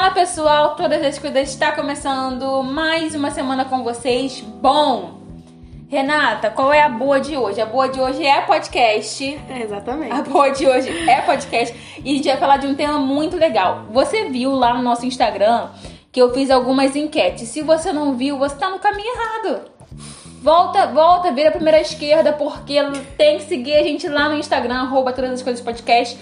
Fala pessoal, todas as coisas está começando mais uma semana com vocês. Bom, Renata, qual é a boa de hoje? A boa de hoje é podcast. É, exatamente. A boa de hoje é podcast e a gente vai falar de um tema muito legal. Você viu lá no nosso Instagram que eu fiz algumas enquetes. Se você não viu, você tá no caminho errado. Volta, volta, vira a primeira esquerda, porque tem que seguir a gente lá no Instagram, arroba todas as coisas podcast,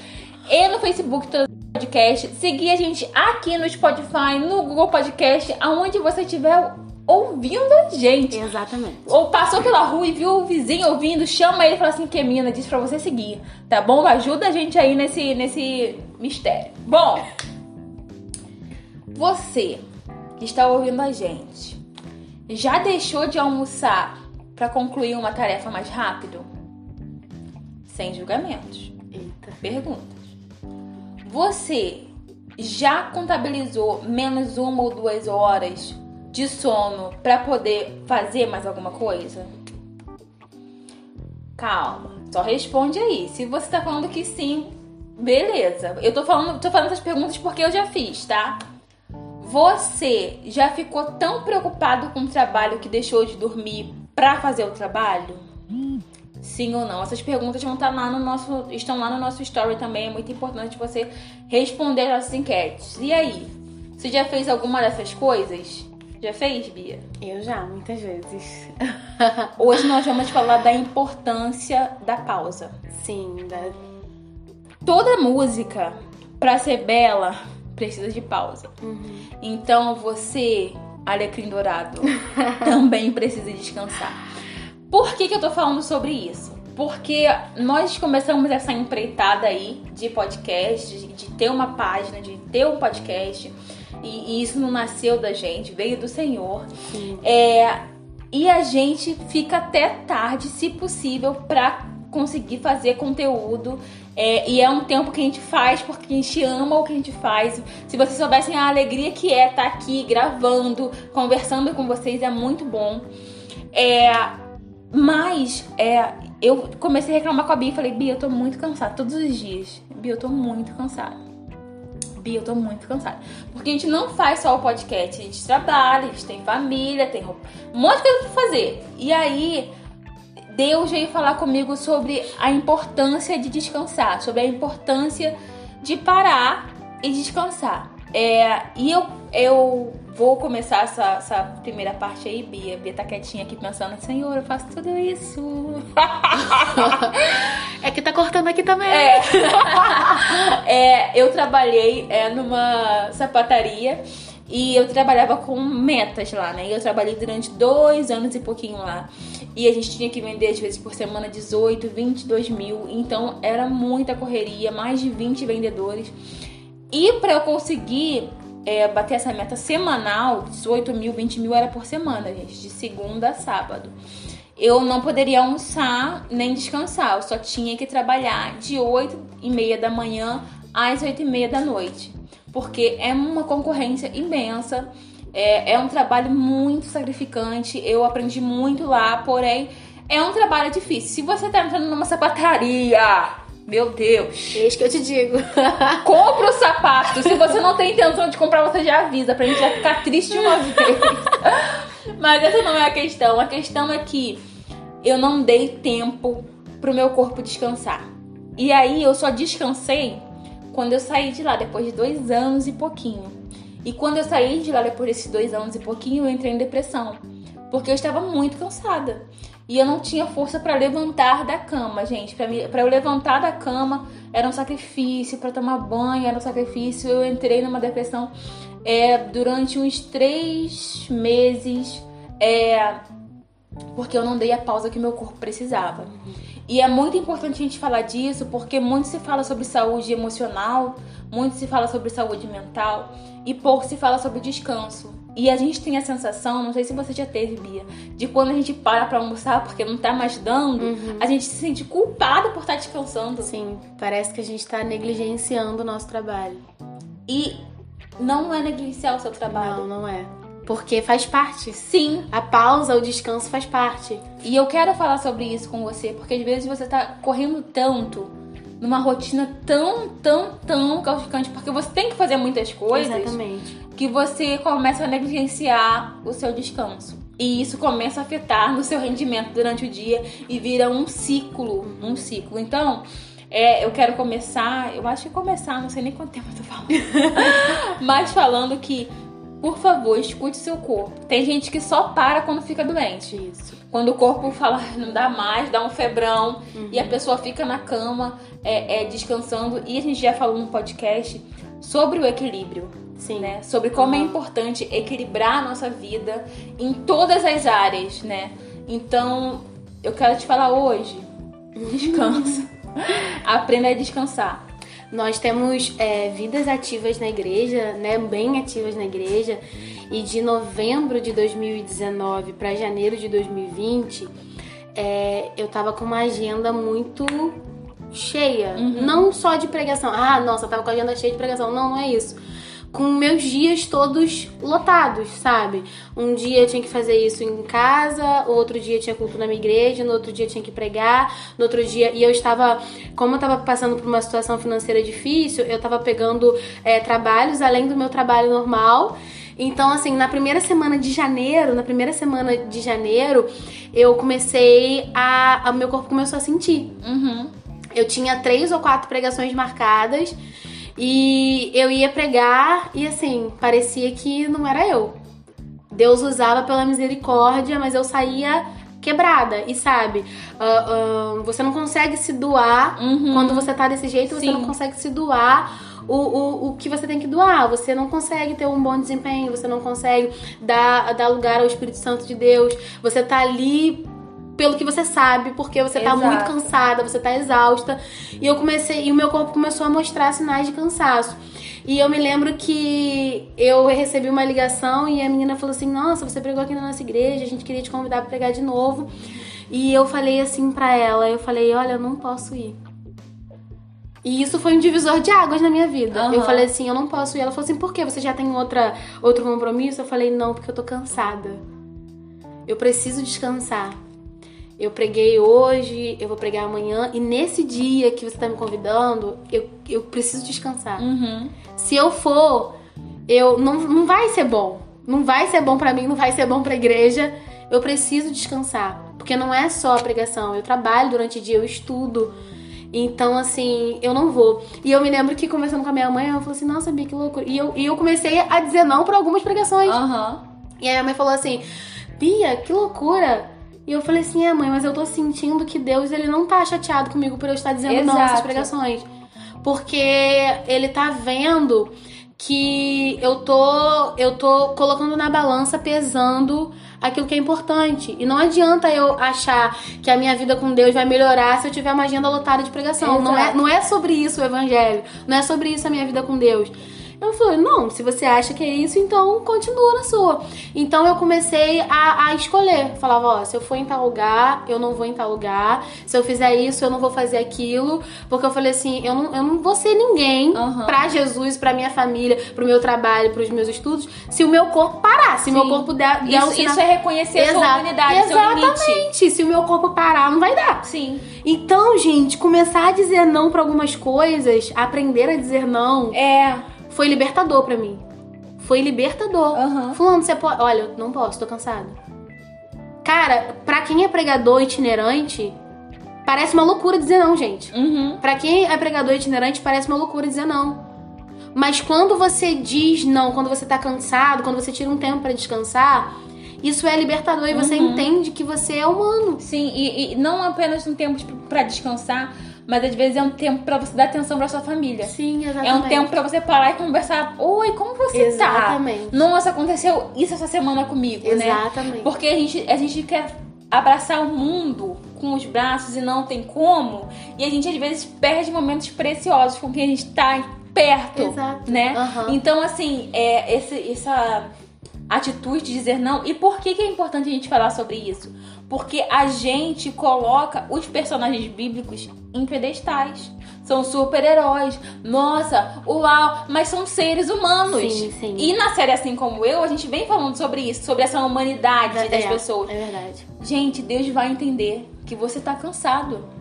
e no Facebook todas as podcast, seguir a gente aqui no Spotify, no Google Podcast, aonde você estiver ouvindo a gente. Exatamente. Ou passou pela rua e viu o vizinho ouvindo, chama ele e fala assim que mina disse pra você seguir, tá bom? Ajuda a gente aí nesse, nesse mistério. Bom, você que está ouvindo a gente, já deixou de almoçar para concluir uma tarefa mais rápido? Sem julgamentos. Eita. Perguntas. Você já contabilizou menos uma ou duas horas de sono para poder fazer mais alguma coisa? Calma, só responde aí. Se você tá falando que sim, beleza. Eu tô falando, tô falando essas perguntas porque eu já fiz, tá? Você já ficou tão preocupado com o trabalho que deixou de dormir pra fazer o trabalho? Sim ou não? Essas perguntas vão estar lá no nosso, estão lá no nosso story também. É muito importante você responder essas enquetes. E aí? Você já fez alguma dessas coisas? Já fez, Bia? Eu já, muitas vezes. Hoje nós vamos falar da importância da pausa. Sim, da... Toda música, pra ser bela, precisa de pausa. Uhum. Então você, Alecrim Dourado, também precisa descansar. Por que, que eu tô falando sobre isso? Porque nós começamos essa empreitada aí de podcast, de, de ter uma página, de ter um podcast. E, e, isso não nasceu da gente, veio do Senhor. É, e a gente fica até tarde, se possível, pra conseguir fazer conteúdo. É, e é um tempo que a gente faz porque a gente ama o que a gente faz. Se vocês soubessem a alegria que é estar aqui gravando, conversando com vocês, é muito bom. É, mas é, eu comecei a reclamar com a Bia e falei, Bia, eu tô muito cansada todos os dias. Bia, eu tô muito cansada. Bia, eu tô muito cansada. Porque a gente não faz só o podcast, a gente trabalha, a gente tem família, tem um monte de coisa pra fazer. E aí, Deus veio falar comigo sobre a importância de descansar, sobre a importância de parar e descansar. É, e eu, eu vou começar essa, essa primeira parte aí, Bia. Bia tá quietinha aqui pensando, Senhor, eu faço tudo isso. é que tá cortando aqui também. É. é eu trabalhei é, numa sapataria e eu trabalhava com metas lá, né? E eu trabalhei durante dois anos e pouquinho lá. E a gente tinha que vender, às vezes, por semana 18, 22 mil. Então era muita correria, mais de 20 vendedores. E para eu conseguir é, bater essa meta semanal, 18 mil, 20 mil era por semana, gente, de segunda a sábado. Eu não poderia almoçar nem descansar, eu só tinha que trabalhar de 8 e meia da manhã às 8 e meia da noite. Porque é uma concorrência imensa, é, é um trabalho muito sacrificante, eu aprendi muito lá, porém é um trabalho difícil. Se você tá entrando numa sapataria, meu Deus. Eis que eu te digo. Compra o sapato. Se você não tem intenção de comprar, você já avisa pra gente já ficar triste de uma vez. Mas essa não é a questão. A questão é que eu não dei tempo pro meu corpo descansar. E aí eu só descansei quando eu saí de lá, depois de dois anos e pouquinho. E quando eu saí de lá, depois desses dois anos e pouquinho, eu entrei em depressão. Porque eu estava muito cansada. E eu não tinha força para levantar da cama, gente. Para eu levantar da cama era um sacrifício, para tomar banho era um sacrifício. Eu entrei numa depressão é, durante uns três meses, é, porque eu não dei a pausa que meu corpo precisava. E é muito importante a gente falar disso, porque muito se fala sobre saúde emocional, muito se fala sobre saúde mental e pouco se fala sobre descanso. E a gente tem a sensação, não sei se você já teve, Bia, de quando a gente para pra almoçar porque não tá mais dando, Uhum. a gente se sente culpada por estar descansando. Sim, parece que a gente tá negligenciando o nosso trabalho. E não é negligenciar o seu trabalho. Não, não é. Porque faz parte. Sim, A pausa, o descanso faz parte. E eu quero falar sobre isso com você, porque às vezes você tá correndo tanto numa rotina tão, tão, tão causticante, porque você tem que fazer muitas coisas Exatamente. que você começa a negligenciar o seu descanso. E isso começa a afetar no seu rendimento durante o dia e vira um ciclo, um ciclo. Então, é, eu quero começar, eu acho que começar, não sei nem quanto tempo eu tô falando, mas falando que, por favor, escute seu corpo. Tem gente que só para quando fica doente. Isso. Quando o corpo fala "Ah, não dá mais, dá um febrão e a pessoa fica na cama é, é, descansando. E a gente já falou no podcast sobre o equilíbrio, Sim. né? Sobre como é Uhum. importante equilibrar a nossa vida em todas as áreas, né? Então, eu quero te falar hoje, descansa. Aprenda a descansar. Nós temos é, vidas ativas na igreja, né? Bem ativas na igreja. E de novembro de 2019 para janeiro de 2020, é, eu tava com uma agenda muito cheia. Não só de pregação. Ah, nossa, tava com a agenda cheia de pregação. Não, não é isso. Com meus dias todos lotados, sabe? Um dia eu tinha que fazer isso em casa, outro dia tinha culto na minha igreja, no outro dia tinha que pregar, no outro dia. E eu estava, como eu estava passando por uma situação financeira difícil, eu estava pegando é, trabalhos além do meu trabalho normal. Então, assim, na primeira semana de janeiro, na primeira semana de janeiro, eu comecei a. a meu corpo começou a sentir. Uhum. Eu tinha três ou quatro pregações marcadas e eu ia pregar e assim, parecia que não era eu. Deus usava pela misericórdia, mas eu saía quebrada. E sabe, ah, ah, você não consegue se doar Uhum. quando você tá desse jeito, você Sim. não consegue se doar. O, o, o que você tem que doar, você não consegue ter um bom desempenho, você não consegue dar, dar lugar ao Espírito Santo de Deus, você tá ali pelo que você sabe, porque você tá Exato. muito cansada, você tá exausta. E eu comecei, e o meu corpo começou a mostrar sinais de cansaço. E eu me lembro que eu recebi uma ligação e a menina falou assim: "Nossa, você pregou aqui na nossa igreja, a gente queria te convidar pra pregar de novo". E eu falei assim pra ela, eu falei: "Olha, eu não posso ir". E isso foi um divisor de águas na minha vida. Aham. Eu falei assim, eu não posso ir. Ela falou assim, por quê? Você já tem outra, outro compromisso? Eu falei, não, porque eu tô cansada. Eu preciso descansar. Eu preguei hoje, eu vou pregar amanhã. E nesse dia que você tá me convidando, eu, eu preciso descansar. Uhum. Se eu for, eu não, não vai ser bom. Não vai ser bom pra mim, não vai ser bom pra igreja. Eu preciso descansar. Porque não é só a pregação. Eu trabalho durante o dia, eu estudo. Então, assim, eu não vou. E eu me lembro que conversando com a minha mãe, ela falou assim, nossa, Bia, que loucura. E eu, e eu comecei a dizer não pra algumas pregações. Aham. E aí a mãe falou assim, Bia, que loucura. E eu falei assim, é mãe, mas eu tô sentindo que Deus, ele não tá chateado comigo por eu estar dizendo não Exato. essas pregações. Porque ele tá vendo que eu tô, eu tô colocando na balança, pesando aquilo que é importante. E não adianta eu achar que a minha vida com Deus vai melhorar se eu tiver uma agenda lotada de pregação. Não é, não é sobre isso o evangelho. Não é sobre isso a minha vida com Deus. Eu falei, não, se você acha que é isso, então continua na sua. Então eu comecei a, a escolher. Falava, ó, se eu for em tal lugar, eu não vou em tal lugar. Se eu fizer isso, eu não vou fazer aquilo. Porque eu falei assim, eu não, eu não vou ser ninguém Aham. pra Jesus, pra minha família, pro meu trabalho, pros meus estudos, se o meu corpo parar, se o meu corpo der, der um Isso, sinal- isso é reconhecer a sua Exato. humanidade. Exatamente. Se o meu corpo parar, não vai dar. Sim. Então, gente, começar a dizer não pra algumas coisas, aprender a dizer não, É. foi libertador pra mim. Foi libertador. Aham. Fulano, você pode. Olha, não posso, tô cansada. Cara, pra quem é pregador itinerante, parece uma loucura dizer não, gente. Uhum. Pra quem é pregador itinerante, parece uma loucura dizer não. Mas quando você diz não, quando você tá cansado, quando você tira um tempo pra descansar, isso é libertador e você Uhum. entende que você é humano. Sim, e, e não apenas um tempo pra descansar, mas às vezes é um tempo pra você dar atenção pra sua família. Sim, exatamente. É um tempo pra você parar e conversar. Oi, como você Exatamente. tá? Nossa, aconteceu isso essa semana comigo, né? Exatamente. Porque a gente, a gente quer abraçar o mundo com os braços e não tem como. E a gente às vezes perde momentos preciosos com quem a gente tá perto, Exato. né? Aham. Então, assim, é, esse, essa atitude de dizer não. E por que, que é importante a gente falar sobre isso? Porque a gente coloca os personagens bíblicos em pedestais. São super-heróis. Nossa, uau! Mas são seres humanos. Sim, sim. E na série Assim Como Eu, a gente vem falando sobre isso, sobre essa humanidade das é, pessoas. É verdade. Gente, Deus vai entender que você tá cansado.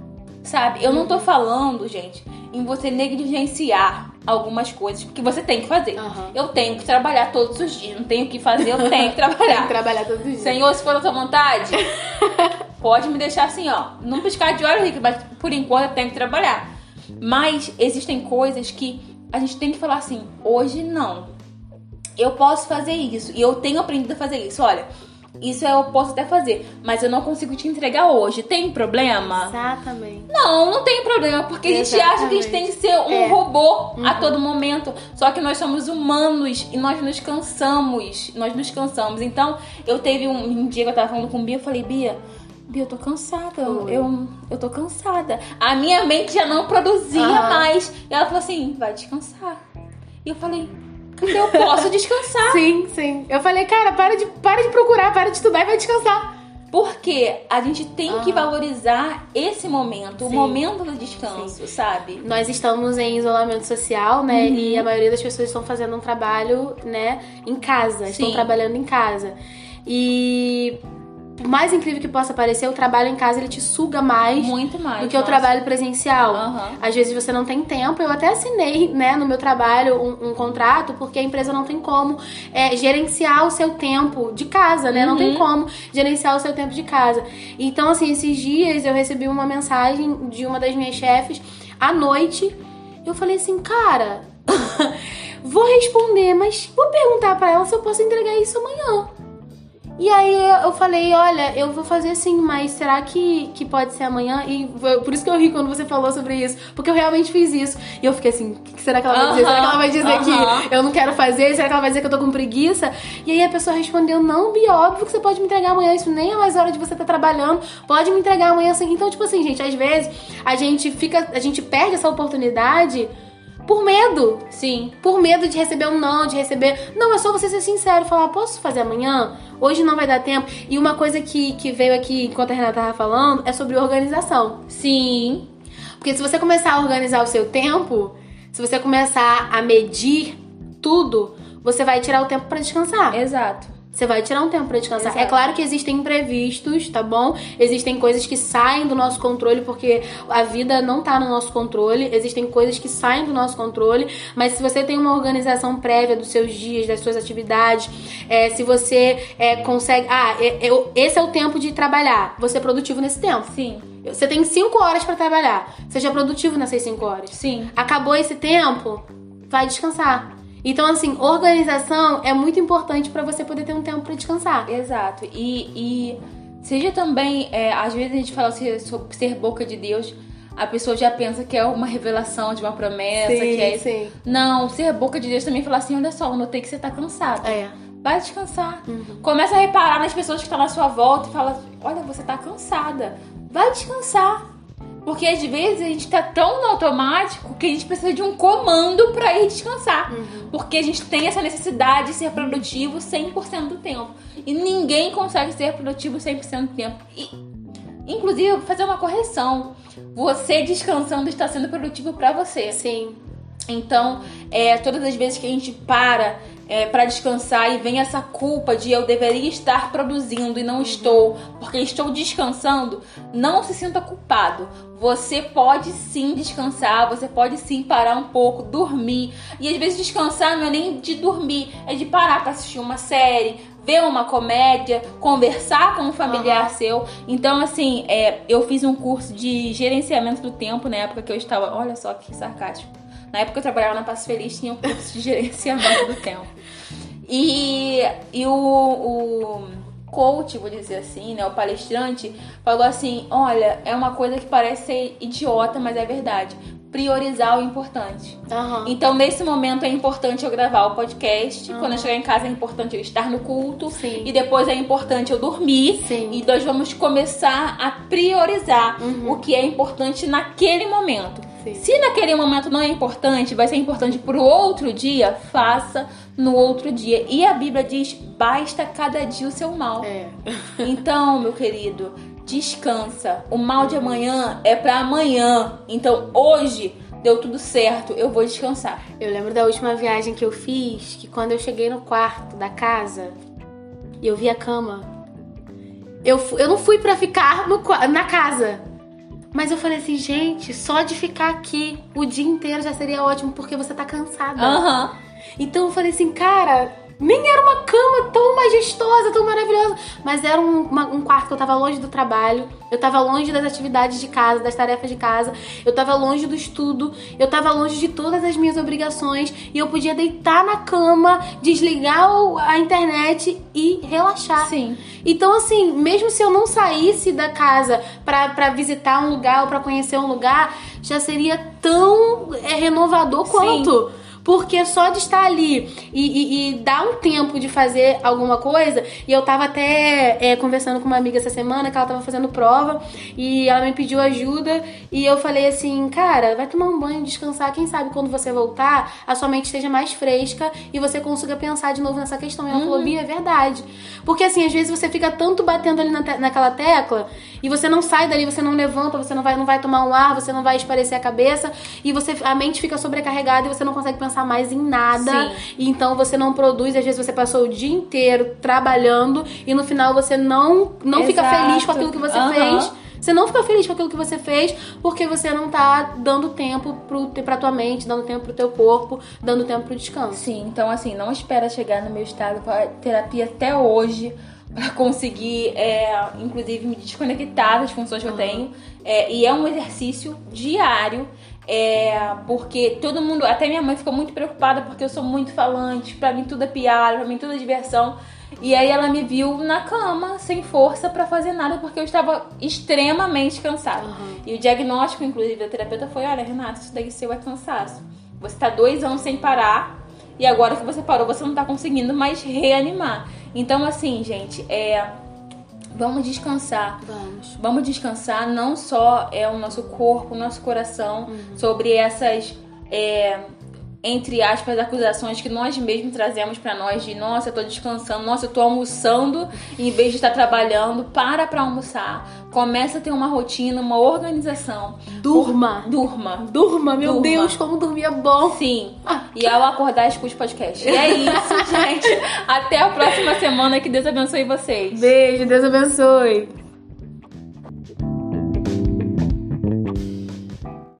Sabe? Eu não tô falando, gente, em você negligenciar algumas coisas que você tem que fazer. Aham. Eu tenho que trabalhar todos os dias. Não tenho o que fazer, eu tenho que Tem que trabalhar. trabalhar todos os dias. Senhor, se for da tua vontade, pode me deixar assim, ó. Não piscar de olho rico, mas por enquanto eu tenho que trabalhar. Mas existem coisas que a gente tem que falar assim, hoje não. Eu posso fazer isso. E eu tenho aprendido a fazer isso. Olha, isso eu posso até fazer, mas eu não consigo te entregar hoje. Tem problema? Exatamente. Não, não tem problema, porque a gente acha que a gente tem que ser um É. robô a todo momento. Só que nós somos humanos e nós nos cansamos. Nós nos cansamos. Então, eu teve um, um dia que eu tava falando com Bia, eu falei, Bia, Bia, eu tô cansada. Eu, eu, eu tô cansada. A minha mente já não produzia Aham. mais. E ela falou assim, vai descansar. E eu falei, eu posso descansar. Sim, sim. Eu falei, cara, para de, para de procurar, para de estudar e vai descansar. Porque a gente tem que Aham. valorizar esse momento, o Sim. momento do descanso, sabe? Nós estamos em isolamento social, né? Uhum. E a maioria das pessoas estão fazendo um trabalho, né, em casa, estão Sim. trabalhando em casa. E por mais incrível que possa parecer, o trabalho em casa ele te suga mais Muito mais. do que o nossa. trabalho presencial. Aham. Às vezes você não tem tempo. Eu até assinei, né, no meu trabalho um, um contrato porque a empresa não tem como é, gerenciar o seu tempo de casa, né? Não tem Uhum. como gerenciar o seu tempo de casa. Então, assim, esses dias eu recebi uma mensagem de uma das minhas chefes à noite. Eu falei assim, cara, vou responder, mas vou perguntar pra ela se eu posso entregar isso amanhã. E aí eu falei, olha, eu vou fazer sim, mas será que, que pode ser amanhã? E por isso que eu ri quando você falou sobre isso, porque eu realmente fiz isso. E eu fiquei assim, o que será que ela vai dizer? Será que ela vai dizer que eu não quero fazer? Será que ela vai dizer que eu tô com preguiça? E aí a pessoa respondeu, não, Bia, óbvio que você pode me entregar amanhã, isso nem é mais hora de você estar trabalhando, pode me entregar amanhã assim. Então, tipo assim, gente, às vezes a gente fica, a gente perde essa oportunidade por medo Sim. por medo de receber um não, de receber. Não, é só você ser sincero, falar, posso fazer amanhã? Hoje não vai dar tempo. E uma coisa que, que veio aqui enquanto a Renata tava falando é sobre organização. Sim. Porque se você começar a organizar o seu tempo, se você começar a medir tudo, você vai tirar o tempo pra descansar. Exato. Você vai tirar um tempo pra descansar. Exato. É claro que existem imprevistos, tá bom? Existem coisas que saem do nosso controle, porque a vida não tá no nosso controle. Existem coisas que saem do nosso controle. Mas se você tem uma organização prévia dos seus dias, das suas atividades, é, se você é, consegue. Ah, é- é- esse é o tempo de trabalhar. Você é produtivo nesse tempo. Sim. Você tem cinco horas pra trabalhar. Seja produtivo nessas cinco horas. Sim. Acabou esse tempo, vai descansar. Então, assim, organização é muito importante pra você poder ter um tempo pra descansar. Exato. E, e seja também, é, às vezes a gente fala ser, sobre ser boca de Deus, a pessoa já pensa que é uma revelação de uma promessa, que é isso. sim. Não, ser boca de Deus também fala assim, olha só, eu notei que você tá cansada. É. Vai descansar. Uhum. Começa a reparar nas pessoas que estão na sua volta e fala, olha, você tá cansada. Vai descansar. Porque às vezes a gente tá tão no automático que a gente precisa de um comando pra ir descansar. Uhum. Porque a gente tem essa necessidade de ser produtivo 100% do tempo. E ninguém consegue ser produtivo 100% do tempo. E, inclusive, fazer uma correção. Você descansando está sendo produtivo pra você. Sim. Então, é, todas as vezes que a gente para é, para descansar e vem essa culpa de eu deveria estar produzindo e não estou, porque estou descansando, não se sinta culpado. Você pode sim descansar, você pode sim parar um pouco, dormir. E às vezes descansar não é nem de dormir, é de parar para assistir uma série, ver uma comédia, conversar com um familiar Aham. seu. Então, assim, é, eu fiz um curso de gerenciamento do tempo na época que eu estava. Olha só que sarcástico. Na época eu trabalhava na Passo Feliz, tinha um curso de gerenciamento do tempo. E, e o, o coach, vou dizer assim, né, o palestrante, falou assim: olha, é uma coisa que parece ser idiota, mas é verdade. Priorizar o importante. Aham. Então, nesse momento é importante eu gravar o podcast. Quando eu chegar em casa é importante eu estar no culto. Sim. E depois é importante eu dormir. Sim. E nós vamos começar a priorizar Uhum. o que é importante naquele momento. Sim. Se naquele momento não é importante, vai ser importante pro outro dia, faça no outro dia. E a Bíblia diz: basta cada dia o seu mal. É. Então, meu querido, descansa. O mal de amanhã é pra amanhã. Então, hoje deu tudo certo, eu vou descansar. Eu lembro da última viagem que eu fiz, que quando eu cheguei no quarto da casa e eu vi a cama, eu, eu não fui pra ficar no, na casa. Mas eu falei assim, gente, só de ficar aqui o dia inteiro já seria ótimo, porque você tá cansada. Aham. Então eu falei assim, cara, nem era uma cama tão majestosa, tão maravilhosa, mas era um, uma- um quarto que eu tava longe do trabalho, eu tava longe das atividades de casa, das tarefas de casa, eu tava longe do estudo, eu tava longe de todas as minhas obrigações e eu podia deitar na cama, desligar a internet e relaxar. Sim. Então, assim, mesmo se eu não saísse da casa pra, pra visitar um lugar ou pra conhecer um lugar, já seria tão é, renovador Sim. Porque só de estar ali e, e- e dar um tempo de fazer alguma coisa, e eu tava até é, conversando com uma amiga essa semana que ela tava fazendo prova e ela me pediu ajuda e eu falei assim, cara, vai tomar um banho, descansar, quem sabe quando você voltar, a sua mente esteja mais fresca e você consiga pensar de novo nessa questão. E ela falou, Bia, é verdade. Porque assim, às vezes você fica tanto batendo ali na te- naquela tecla e você não sai dali, você não levanta, você não vai, não vai tomar um ar, você não vai esparecer a cabeça e você a mente fica sobrecarregada e você não consegue pensar mais em nada. Sim. E então você não produz, às vezes você passou o dia inteiro trabalhando e no final você não não fica feliz com aquilo que você Aham. fez. Você não fica feliz com aquilo que você fez porque você não tá dando tempo pro, pra tua mente, dando tempo pro teu corpo, dando tempo pro descanso. Sim, então assim, não espera chegar no meu estado para terapia até hoje para conseguir, é, inclusive, me desconectar das funções que eu tenho. É, e é um exercício diário. É, porque todo mundo, até minha mãe ficou muito preocupada porque eu sou muito falante, pra mim tudo é piada, pra mim tudo é diversão. E aí ela me viu na cama, sem força pra fazer nada, porque eu estava extremamente cansada. E o diagnóstico, inclusive, da terapeuta foi: olha, Renata, isso daí seu é cansaço. Você tá dois anos sem parar, e agora que você parou, você não tá conseguindo mais reanimar. Então, assim, gente, é. Vamos descansar. Vamos. Vamos descansar não só é o nosso corpo, o nosso coração sobre essas é, entre aspas acusações que nós mesmos trazemos pra nós de nossa, eu tô descansando, nossa, eu tô almoçando em vez de estar trabalhando, para pra almoçar. Começa a ter uma rotina, uma organização. Durma. Durma. Durma, meu Durma. Deus, como dormir é bom. Sim. E ao acordar, escute podcast. E é isso, gente. Até a próxima semana. Que Deus abençoe vocês. Beijo, Deus abençoe.